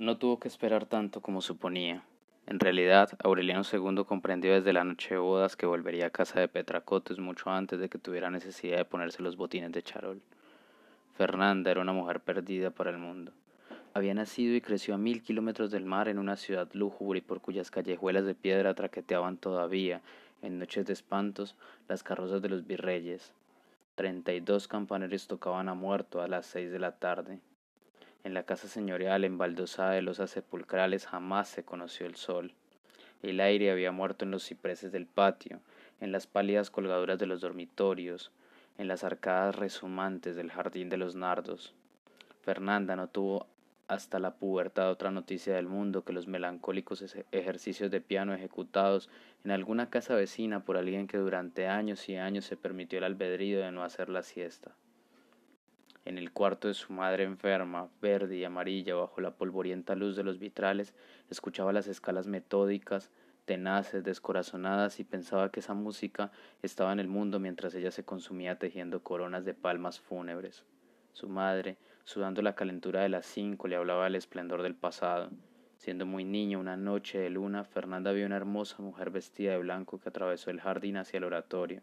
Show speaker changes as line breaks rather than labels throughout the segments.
no tuvo que esperar tanto como suponía. En realidad, Aureliano II comprendió desde la noche de bodas que volvería a casa de Petracotes mucho antes de que tuviera necesidad de ponerse los botines de charol. Fernanda era una mujer perdida para el mundo. Había nacido y creció a mil kilómetros del mar en una ciudad lúgubre por cuyas callejuelas de piedra traqueteaban todavía, en noches de espantos, las carrozas de los virreyes. Treinta y dos campaneros tocaban a muerto a las seis de la tarde. En la casa señorial embaldosada de losas sepulcrales jamás se conoció el sol. El aire había muerto en los cipreses del patio, en las pálidas colgaduras de los dormitorios, en las arcadas resumantes del jardín de los nardos. Fernanda no tuvo hasta la pubertad otra noticia del mundo que los melancólicos ejercicios de piano ejecutados en alguna casa vecina por alguien que durante años y años se permitió el albedrío de no hacer la siesta. En el cuarto de su madre enferma, verde y amarilla bajo la polvorienta luz de los vitrales, escuchaba las escalas metódicas, tenaces, descorazonadas y pensaba que esa música estaba en el mundo mientras ella se consumía tejiendo coronas de palmas fúnebres. Su madre, sudando la calentura de las cinco, le hablaba del esplendor del pasado. Siendo muy niña, una noche de luna, Fernanda vio una hermosa mujer vestida de blanco que atravesó el jardín hacia el oratorio.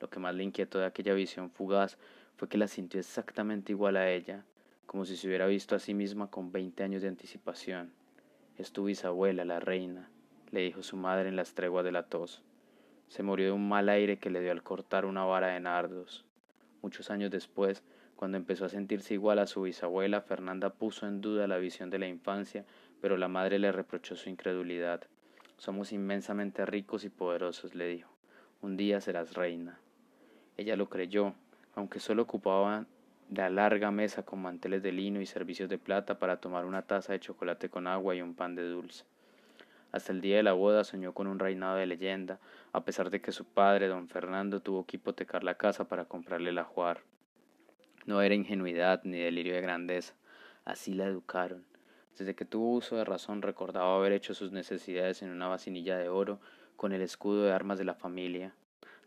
Lo que más le inquietó de aquella visión fugaz fue que la sintió exactamente igual a ella, como si se hubiera visto a sí misma con veinte años de anticipación. Es tu bisabuela, la reina, le dijo su madre en las treguas de la tos. Se murió de un mal aire que le dio al cortar una vara de nardos. Muchos años después, cuando empezó a sentirse igual a su bisabuela, Fernanda puso en duda la visión de la infancia, pero la madre le reprochó su incredulidad. Somos inmensamente ricos y poderosos, le dijo. Un día serás reina. Ella lo creyó, aunque solo ocupaba la larga mesa con manteles de lino y servicios de plata para tomar una taza de chocolate con agua y un pan de dulce. Hasta el día de la boda soñó con un reinado de leyenda, a pesar de que su padre, don Fernando, tuvo que hipotecar la casa para comprarle el ajuar. No era ingenuidad ni delirio de grandeza, así la educaron. Desde que tuvo uso de razón recordaba haber hecho sus necesidades en una vacinilla de oro con el escudo de armas de la familia,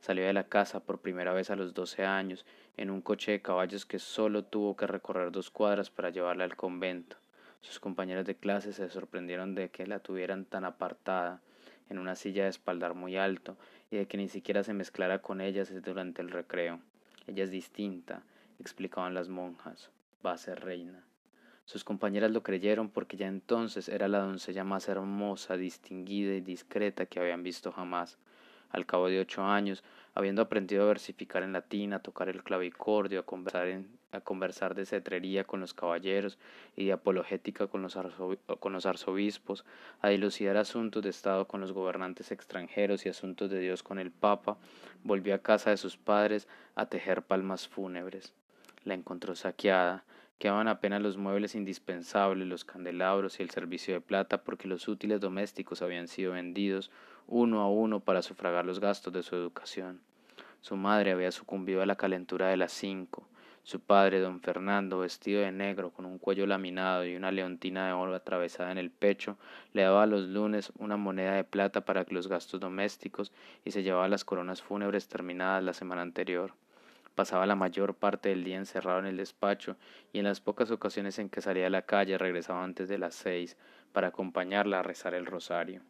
Salió de la casa por primera vez a los doce años en un coche de caballos que solo tuvo que recorrer dos cuadras para llevarla al convento. Sus compañeros de clase se sorprendieron de que la tuvieran tan apartada, en una silla de espaldar muy alto, y de que ni siquiera se mezclara con ellas durante el recreo. Ella es distinta, explicaban las monjas. Va a ser reina. Sus compañeras lo creyeron porque ya entonces era la doncella más hermosa, distinguida y discreta que habían visto jamás. Al cabo de ocho años, habiendo aprendido a versificar en latín, a tocar el clavicordio, a conversar, de cetrería con los caballeros y de apologética con los, con los arzobispos, a dilucidar asuntos de Estado con los gobernantes extranjeros y asuntos de Dios con el Papa, volvió a casa de sus padres a tejer palmas fúnebres. La encontró saqueada, Quedaban apenas los muebles indispensables, los candelabros y el servicio de plata, porque los útiles domésticos habían sido vendidos uno a uno para sufragar los gastos de su educación. Su madre había sucumbido a la calentura de las cinco. Su padre, don Fernando, vestido de negro, con un cuello laminado y una leontina de oro atravesada en el pecho, le daba los lunes una moneda de plata para los gastos domésticos y se llevaba las coronas fúnebres terminadas la semana anterior. Pasaba la mayor parte del día encerrado en el despacho y en las pocas ocasiones en que salía a la calle regresaba antes de las seis para acompañarla a rezar el rosario.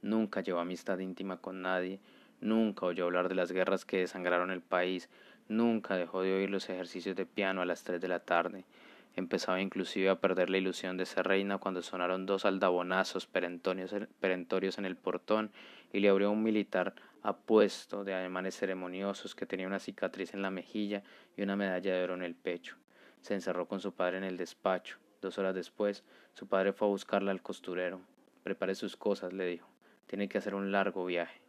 Nunca llevó amistad íntima con nadie, nunca oyó hablar de las guerras que desangraron el país, nunca dejó de oír los ejercicios de piano a las tres de la tarde. Empezaba inclusive a perder la ilusión de ser reina cuando sonaron dos aldabonazos perentorios en el portón y le abrió un militar apuesto de ademanes ceremoniosos que tenía una cicatriz en la mejilla y una medalla de oro en el pecho. Se encerró con su padre en el despacho. Dos horas después, su padre fue a buscarla al costurero. Prepare sus cosas, le dijo. Tiene que hacer un largo viaje.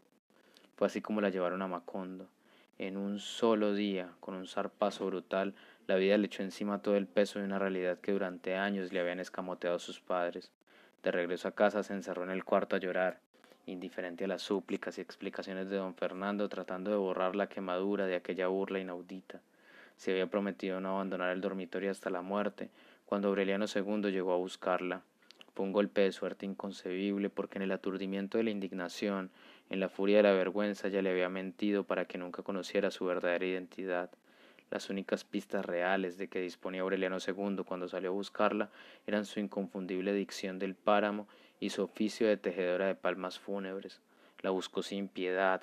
Fue así como la llevaron a Macondo. En un solo día, con un zarpazo brutal, la vida le echó encima todo el peso de una realidad que durante años le habían escamoteado sus padres. De regreso a casa se encerró en el cuarto a llorar indiferente a las súplicas y explicaciones de don Fernando, tratando de borrar la quemadura de aquella burla inaudita. Se había prometido no abandonar el dormitorio hasta la muerte, cuando Aureliano II llegó a buscarla. Fue un golpe de suerte inconcebible, porque en el aturdimiento de la indignación, en la furia de la vergüenza, ya le había mentido para que nunca conociera su verdadera identidad. Las únicas pistas reales de que disponía Aureliano II cuando salió a buscarla eran su inconfundible dicción del páramo y su oficio de tejedora de palmas fúnebres. La buscó sin piedad,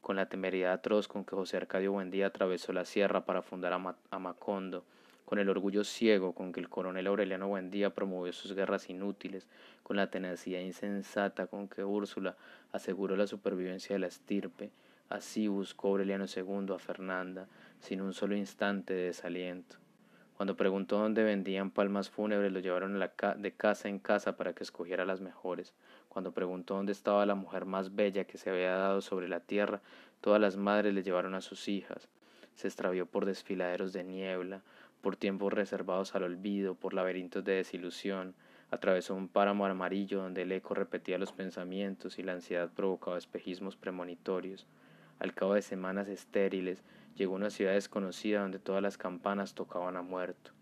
con la temeridad atroz con que José Arcadio Buendía atravesó la sierra para fundar a, Macondo, con el orgullo ciego con que el coronel Aureliano Buendía promovió sus guerras inútiles, con la tenacidad insensata con que Úrsula aseguró la supervivencia de la estirpe, así buscó Aureliano II a Fernanda, sin un solo instante de desaliento. Cuando preguntó dónde vendían palmas fúnebres, lo llevaron de casa en casa para que escogiera las mejores. Cuando preguntó dónde estaba la mujer más bella que se había dado sobre la tierra, todas las madres le llevaron a sus hijas. Se extravió por desfiladeros de niebla, por tiempos reservados al olvido, por laberintos de desilusión, atravesó un páramo amarillo donde el eco repetía los pensamientos y la ansiedad provocaba espejismos premonitorios. Al cabo de semanas estériles, llegó a una ciudad desconocida donde todas las campanas tocaban a muerto.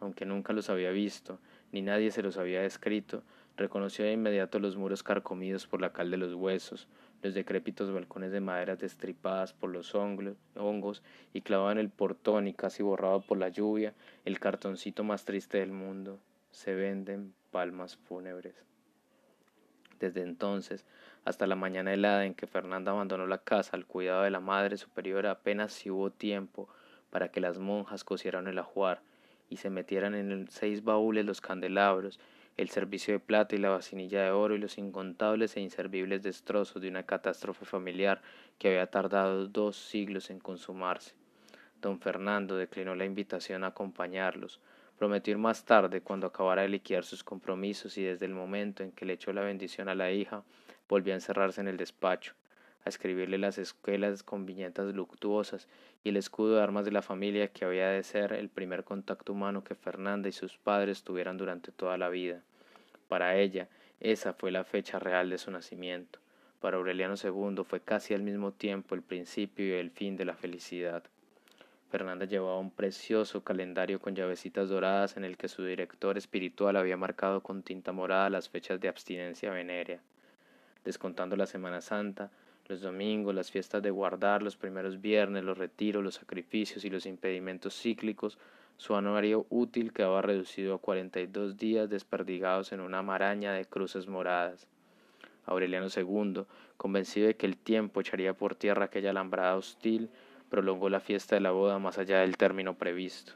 Aunque nunca los había visto, ni nadie se los había descrito, reconoció de inmediato los muros carcomidos por la cal de los huesos, los decrépitos balcones de madera destripadas por los hongos y clavado en el portón y casi borrado por la lluvia, el cartoncito más triste del mundo. Se venden palmas fúnebres. Desde entonces, hasta la mañana helada en que Fernanda abandonó la casa al cuidado de la madre superiora, apenas si hubo tiempo para que las monjas cosieran el ajuar y se metieran en seis baúles los candelabros el servicio de plata y la vacinilla de oro y los incontables e inservibles destrozos de una catástrofe familiar que había tardado dos siglos en consumarse. Don Fernando declinó la invitación a acompañarlos, prometió ir más tarde cuando acabara de liquidar sus compromisos y desde el momento en que le echó la bendición a la hija, volvió a encerrarse en el despacho, a escribirle las escuelas con viñetas luctuosas y el escudo de armas de la familia que había de ser el primer contacto humano que Fernanda y sus padres tuvieran durante toda la vida. Para ella, esa fue la fecha real de su nacimiento. Para Aureliano II fue casi al mismo tiempo el principio y el fin de la felicidad. Fernanda llevaba un precioso calendario con llavecitas doradas en el que su director espiritual había marcado con tinta morada las fechas de abstinencia venérea. Descontando la Semana Santa, los domingos, las fiestas de guardar, los primeros viernes, los retiros, los sacrificios y los impedimentos cíclicos, su anuario útil quedaba reducido a cuarenta y dos días desperdigados en una maraña de cruces moradas. Aureliano II, convencido de que el tiempo echaría por tierra aquella alambrada hostil, prolongó la fiesta de la boda más allá del término previsto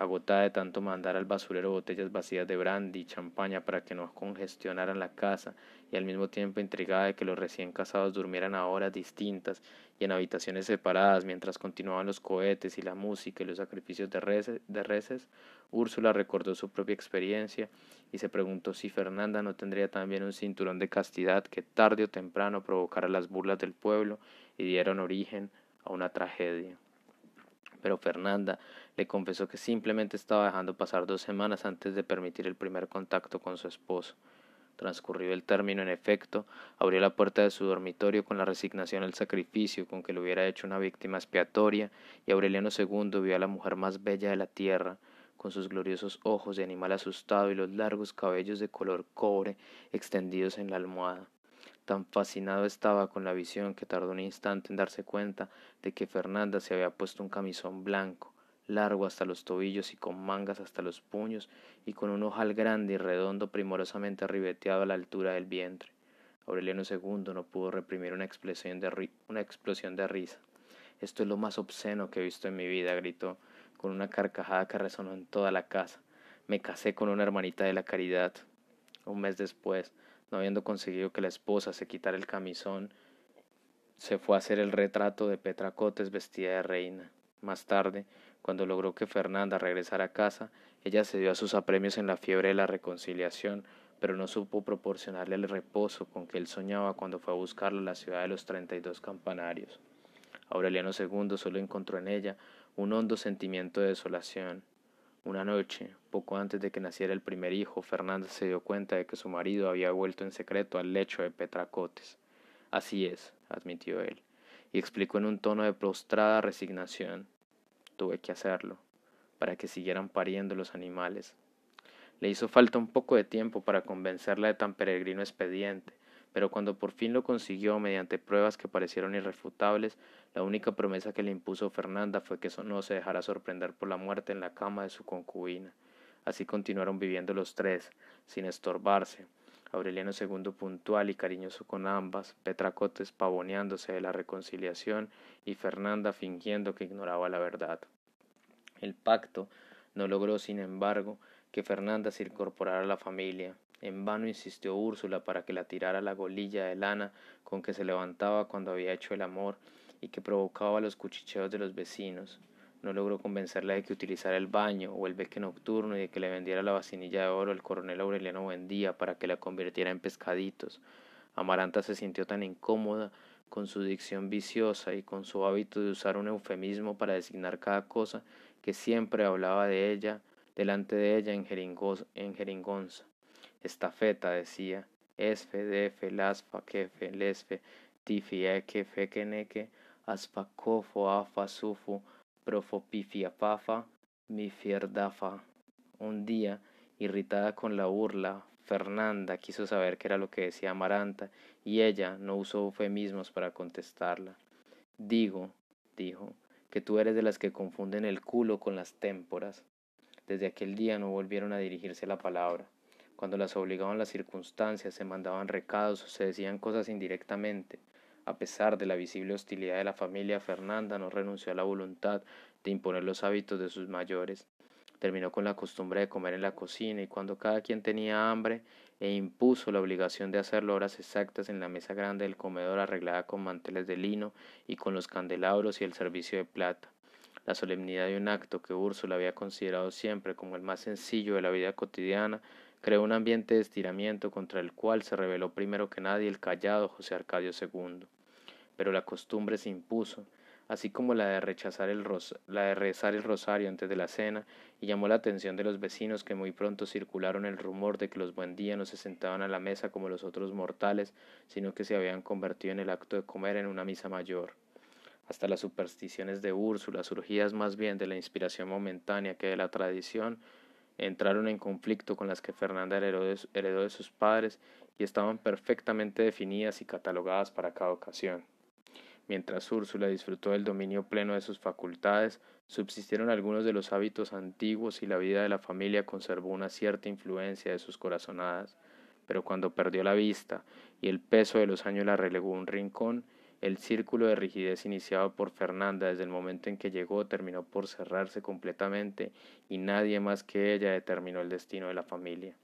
agotada de tanto mandar al basurero botellas vacías de brandy y champaña para que no congestionaran la casa, y al mismo tiempo intrigada de que los recién casados durmieran a horas distintas y en habitaciones separadas mientras continuaban los cohetes y la música y los sacrificios de reces, de Úrsula recordó su propia experiencia y se preguntó si Fernanda no tendría también un cinturón de castidad que tarde o temprano provocara las burlas del pueblo y dieron origen a una tragedia pero Fernanda le confesó que simplemente estaba dejando pasar dos semanas antes de permitir el primer contacto con su esposo. Transcurrido el término, en efecto, abrió la puerta de su dormitorio con la resignación al sacrificio con que le hubiera hecho una víctima expiatoria, y Aureliano II vio a la mujer más bella de la tierra, con sus gloriosos ojos de animal asustado y los largos cabellos de color cobre extendidos en la almohada. Tan fascinado estaba con la visión que tardó un instante en darse cuenta de que Fernanda se había puesto un camisón blanco, largo hasta los tobillos y con mangas hasta los puños, y con un ojal grande y redondo primorosamente ribeteado a la altura del vientre. Aureliano II no pudo reprimir una explosión de, una explosión de risa. Esto es lo más obsceno que he visto en mi vida, gritó, con una carcajada que resonó en toda la casa. Me casé con una hermanita de la caridad. Un mes después, no habiendo conseguido que la esposa se quitara el camisón, se fue a hacer el retrato de Petra Cotes vestida de reina. Más tarde, cuando logró que Fernanda regresara a casa, ella se dio a sus apremios en la fiebre de la reconciliación, pero no supo proporcionarle el reposo con que él soñaba cuando fue a buscarla a la ciudad de los treinta y dos campanarios. Aureliano II solo encontró en ella un hondo sentimiento de desolación, una noche, poco antes de que naciera el primer hijo, Fernanda se dio cuenta de que su marido había vuelto en secreto al lecho de Petracotes. Así es, admitió él, y explicó en un tono de prostrada resignación. Tuve que hacerlo, para que siguieran pariendo los animales. Le hizo falta un poco de tiempo para convencerla de tan peregrino expediente, pero cuando por fin lo consiguió mediante pruebas que parecieron irrefutables, la única promesa que le impuso Fernanda fue que no se dejara sorprender por la muerte en la cama de su concubina. Así continuaron viviendo los tres, sin estorbarse. Aureliano II puntual y cariñoso con ambas, Petracotes pavoneándose de la reconciliación y Fernanda fingiendo que ignoraba la verdad. El pacto no logró, sin embargo, que Fernanda se incorporara a la familia. En vano insistió Úrsula para que la tirara la golilla de lana con que se levantaba cuando había hecho el amor y que provocaba los cuchicheos de los vecinos. No logró convencerla de que utilizara el baño o el beque nocturno y de que le vendiera la vacinilla de oro al coronel Aureliano Buendía para que la convirtiera en pescaditos. Amaranta se sintió tan incómoda con su dicción viciosa y con su hábito de usar un eufemismo para designar cada cosa que siempre hablaba de ella delante de ella en, en jeringonza. Estafeta decía, esfe, defe, lasfa, kefe, lesfe, tifi, eke, fekeneke, aspacofo, afa, sufu, profopifiapafa, mifierdafa. Un día, irritada con la burla, Fernanda quiso saber qué era lo que decía Amaranta, y ella no usó eufemismos para contestarla. Digo, dijo, que tú eres de las que confunden el culo con las témporas. Desde aquel día no volvieron a dirigirse la palabra. Cuando las obligaban las circunstancias, se mandaban recados o se decían cosas indirectamente. A pesar de la visible hostilidad de la familia, Fernanda no renunció a la voluntad de imponer los hábitos de sus mayores. Terminó con la costumbre de comer en la cocina y cuando cada quien tenía hambre, e impuso la obligación de hacerlo horas exactas en la mesa grande del comedor arreglada con manteles de lino y con los candelabros y el servicio de plata. La solemnidad de un acto que Úrsula había considerado siempre como el más sencillo de la vida cotidiana creó un ambiente de estiramiento contra el cual se rebeló primero que nadie el callado José Arcadio II. Pero la costumbre se impuso, así como la de rechazar el de rezar el rosario antes de la cena, y llamó la atención de los vecinos que muy pronto circularon el rumor de que los buendía no se sentaban a la mesa como los otros mortales, sino que se habían convertido en el acto de comer en una misa mayor hasta las supersticiones de Úrsula, surgidas más bien de la inspiración momentánea que de la tradición, entraron en conflicto con las que Fernanda heredó de, sus padres y estaban perfectamente definidas y catalogadas para cada ocasión. Mientras Úrsula disfrutó del dominio pleno de sus facultades, subsistieron algunos de los hábitos antiguos y la vida de la familia conservó una cierta influencia de sus corazonadas, pero cuando perdió la vista y el peso de los años la relegó a un rincón, el círculo de rigidez iniciado por Fernanda desde el momento en que llegó terminó por cerrarse completamente y nadie más que ella determinó el destino de la familia.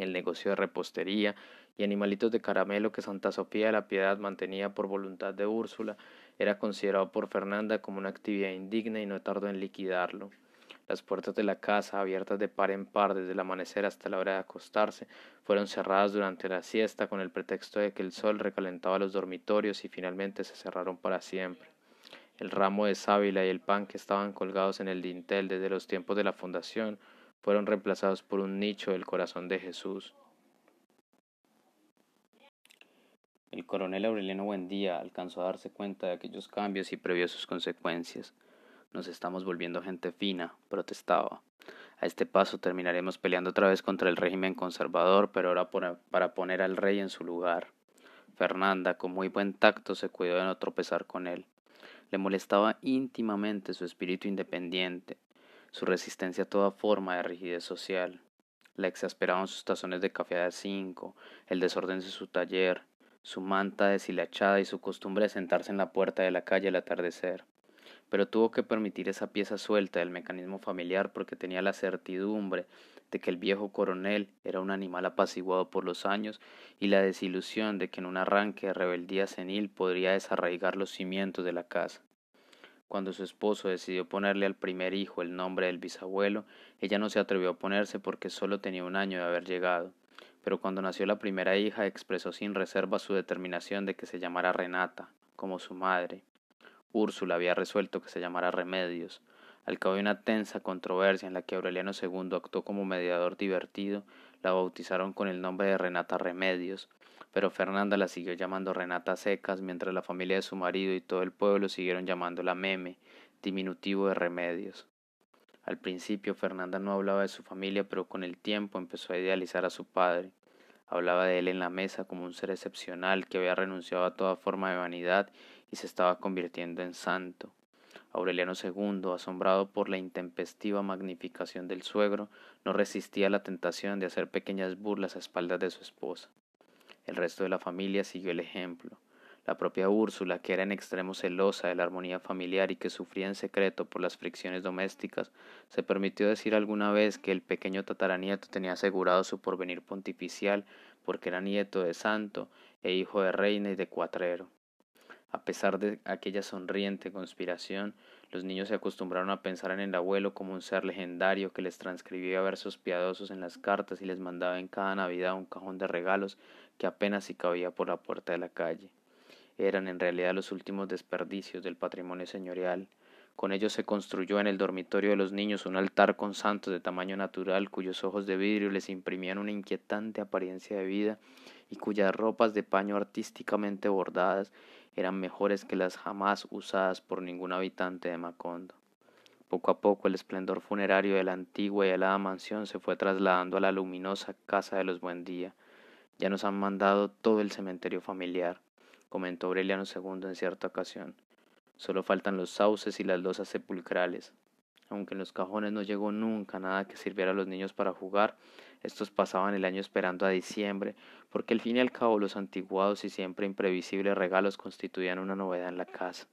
El negocio de repostería y animalitos de caramelo que Santa Sofía de la Piedad mantenía por voluntad de Úrsula era considerado por Fernanda como una actividad indigna y no tardó en liquidarlo. Las puertas de la casa, abiertas de par en par desde el amanecer hasta la hora de acostarse, fueron cerradas durante la siesta con el pretexto de que el sol recalentaba los dormitorios y finalmente se cerraron para siempre. El ramo de sábila y el pan que estaban colgados en el dintel desde los tiempos de la fundación fueron reemplazados por un nicho del corazón de Jesús. El coronel Aureliano Buendía alcanzó a darse cuenta de aquellos cambios y previó sus consecuencias. Nos estamos volviendo gente fina, protestaba. A este paso terminaremos peleando otra vez contra el régimen conservador, pero ahora para poner al rey en su lugar. Fernanda, con muy buen tacto, se cuidó de no tropezar con él. Le molestaba íntimamente su espíritu independiente, su resistencia a toda forma de rigidez social. La exasperaban sus tazones de café de cinco, el desorden de su taller, su manta deshilachada y su costumbre de sentarse en la puerta de la calle al atardecer pero tuvo que permitir esa pieza suelta del mecanismo familiar porque tenía la certidumbre de que el viejo coronel era un animal apaciguado por los años y la desilusión de que en un arranque de rebeldía senil podría desarraigar los cimientos de la casa. Cuando su esposo decidió ponerle al primer hijo el nombre del bisabuelo, ella no se atrevió a ponerse porque solo tenía un año de haber llegado. Pero cuando nació la primera hija expresó sin reserva su determinación de que se llamara Renata, como su madre. Úrsula había resuelto que se llamara Remedios. Al cabo de una tensa controversia en la que Aureliano II actuó como mediador divertido, la bautizaron con el nombre de Renata Remedios, pero Fernanda la siguió llamando Renata Secas, mientras la familia de su marido y todo el pueblo siguieron llamándola Meme, diminutivo de Remedios. Al principio Fernanda no hablaba de su familia, pero con el tiempo empezó a idealizar a su padre. Hablaba de él en la mesa como un ser excepcional que había renunciado a toda forma de vanidad y se estaba convirtiendo en santo. Aureliano II, asombrado por la intempestiva magnificación del suegro, no resistía la tentación de hacer pequeñas burlas a espaldas de su esposa. El resto de la familia siguió el ejemplo. La propia Úrsula, que era en extremo celosa de la armonía familiar y que sufría en secreto por las fricciones domésticas, se permitió decir alguna vez que el pequeño tataranieto tenía asegurado su porvenir pontificial porque era nieto de santo e hijo de reina y de cuatrero. A pesar de aquella sonriente conspiración, los niños se acostumbraron a pensar en el abuelo como un ser legendario que les transcribía versos piadosos en las cartas y les mandaba en cada Navidad un cajón de regalos que apenas si cabía por la puerta de la calle eran en realidad los últimos desperdicios del patrimonio señorial. Con ellos se construyó en el dormitorio de los niños un altar con santos de tamaño natural cuyos ojos de vidrio les imprimían una inquietante apariencia de vida y cuyas ropas de paño artísticamente bordadas eran mejores que las jamás usadas por ningún habitante de Macondo. Poco a poco el esplendor funerario de la antigua y helada mansión se fue trasladando a la luminosa casa de los Buendía. Ya nos han mandado todo el cementerio familiar comentó Aureliano II en cierta ocasión. Solo faltan los sauces y las losas sepulcrales. Aunque en los cajones no llegó nunca nada que sirviera a los niños para jugar, estos pasaban el año esperando a diciembre, porque al fin y al cabo los antiguados y siempre imprevisibles regalos constituían una novedad en la casa.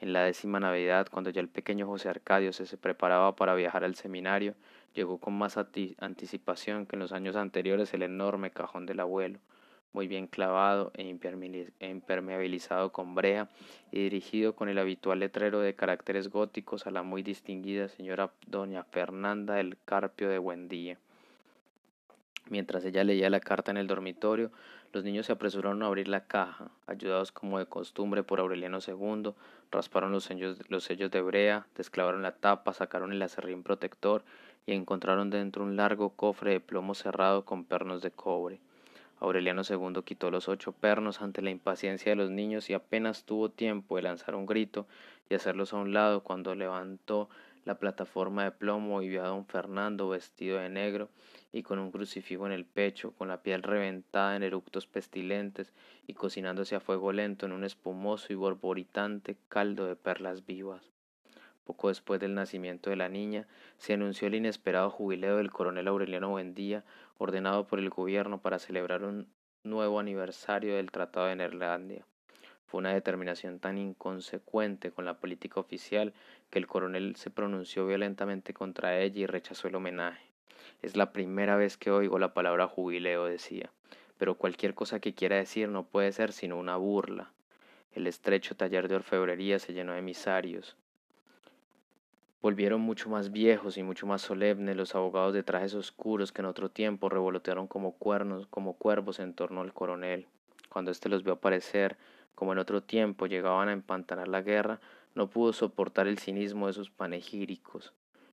En la décima Navidad, cuando ya el pequeño José Arcadio se, preparaba para viajar al seminario, llegó con más anticipación que en los años anteriores el enorme cajón del abuelo, muy bien clavado e, e impermeabilizado con brea y dirigido con el habitual letrero de caracteres góticos a la muy distinguida señora doña Fernanda del Carpio de Buendía. Mientras ella leía la carta en el dormitorio, los niños se apresuraron a abrir la caja, ayudados como de costumbre por Aureliano II, rasparon los sellos, los sellos de brea, desclavaron la tapa, sacaron el acerrín protector y encontraron dentro un largo cofre de plomo cerrado con pernos de cobre. Aureliano II quitó los ocho pernos ante la impaciencia de los niños y apenas tuvo tiempo de lanzar un grito y hacerlos a un lado cuando levantó la plataforma de plomo y vio a don Fernando vestido de negro y con un crucifijo en el pecho, con la piel reventada en eructos pestilentes y cocinándose a fuego lento en un espumoso y borboritante caldo de perlas vivas. Poco después del nacimiento de la niña, se anunció el inesperado jubileo del coronel Aureliano Buendía, ordenado por el gobierno para celebrar un nuevo aniversario del Tratado de Neerlandia. Fue una determinación tan inconsecuente con la política oficial que el coronel se pronunció violentamente contra ella y rechazó el homenaje. Es la primera vez que oigo la palabra jubileo, decía, pero cualquier cosa que quiera decir no puede ser sino una burla. El estrecho taller de orfebrería se llenó de emisarios, Volvieron mucho más viejos y mucho más solemnes los abogados de trajes oscuros que en otro tiempo revolotearon como cuernos, como cuervos en torno al coronel. Cuando éste los vio aparecer, como en otro tiempo llegaban a empantanar la guerra, no pudo soportar el cinismo de sus panegíricos.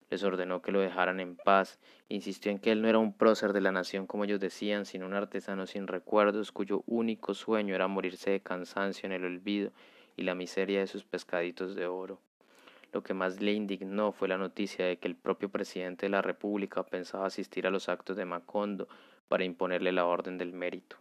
Les ordenó que lo dejaran en paz, insistió en que él no era un prócer de la nación como ellos decían, sino un artesano sin recuerdos cuyo único sueño era morirse de cansancio en el olvido y la miseria de sus pescaditos de oro. Lo que más le indignó fue la noticia de que el propio presidente de la República pensaba asistir a los actos de Macondo para imponerle la orden del mérito.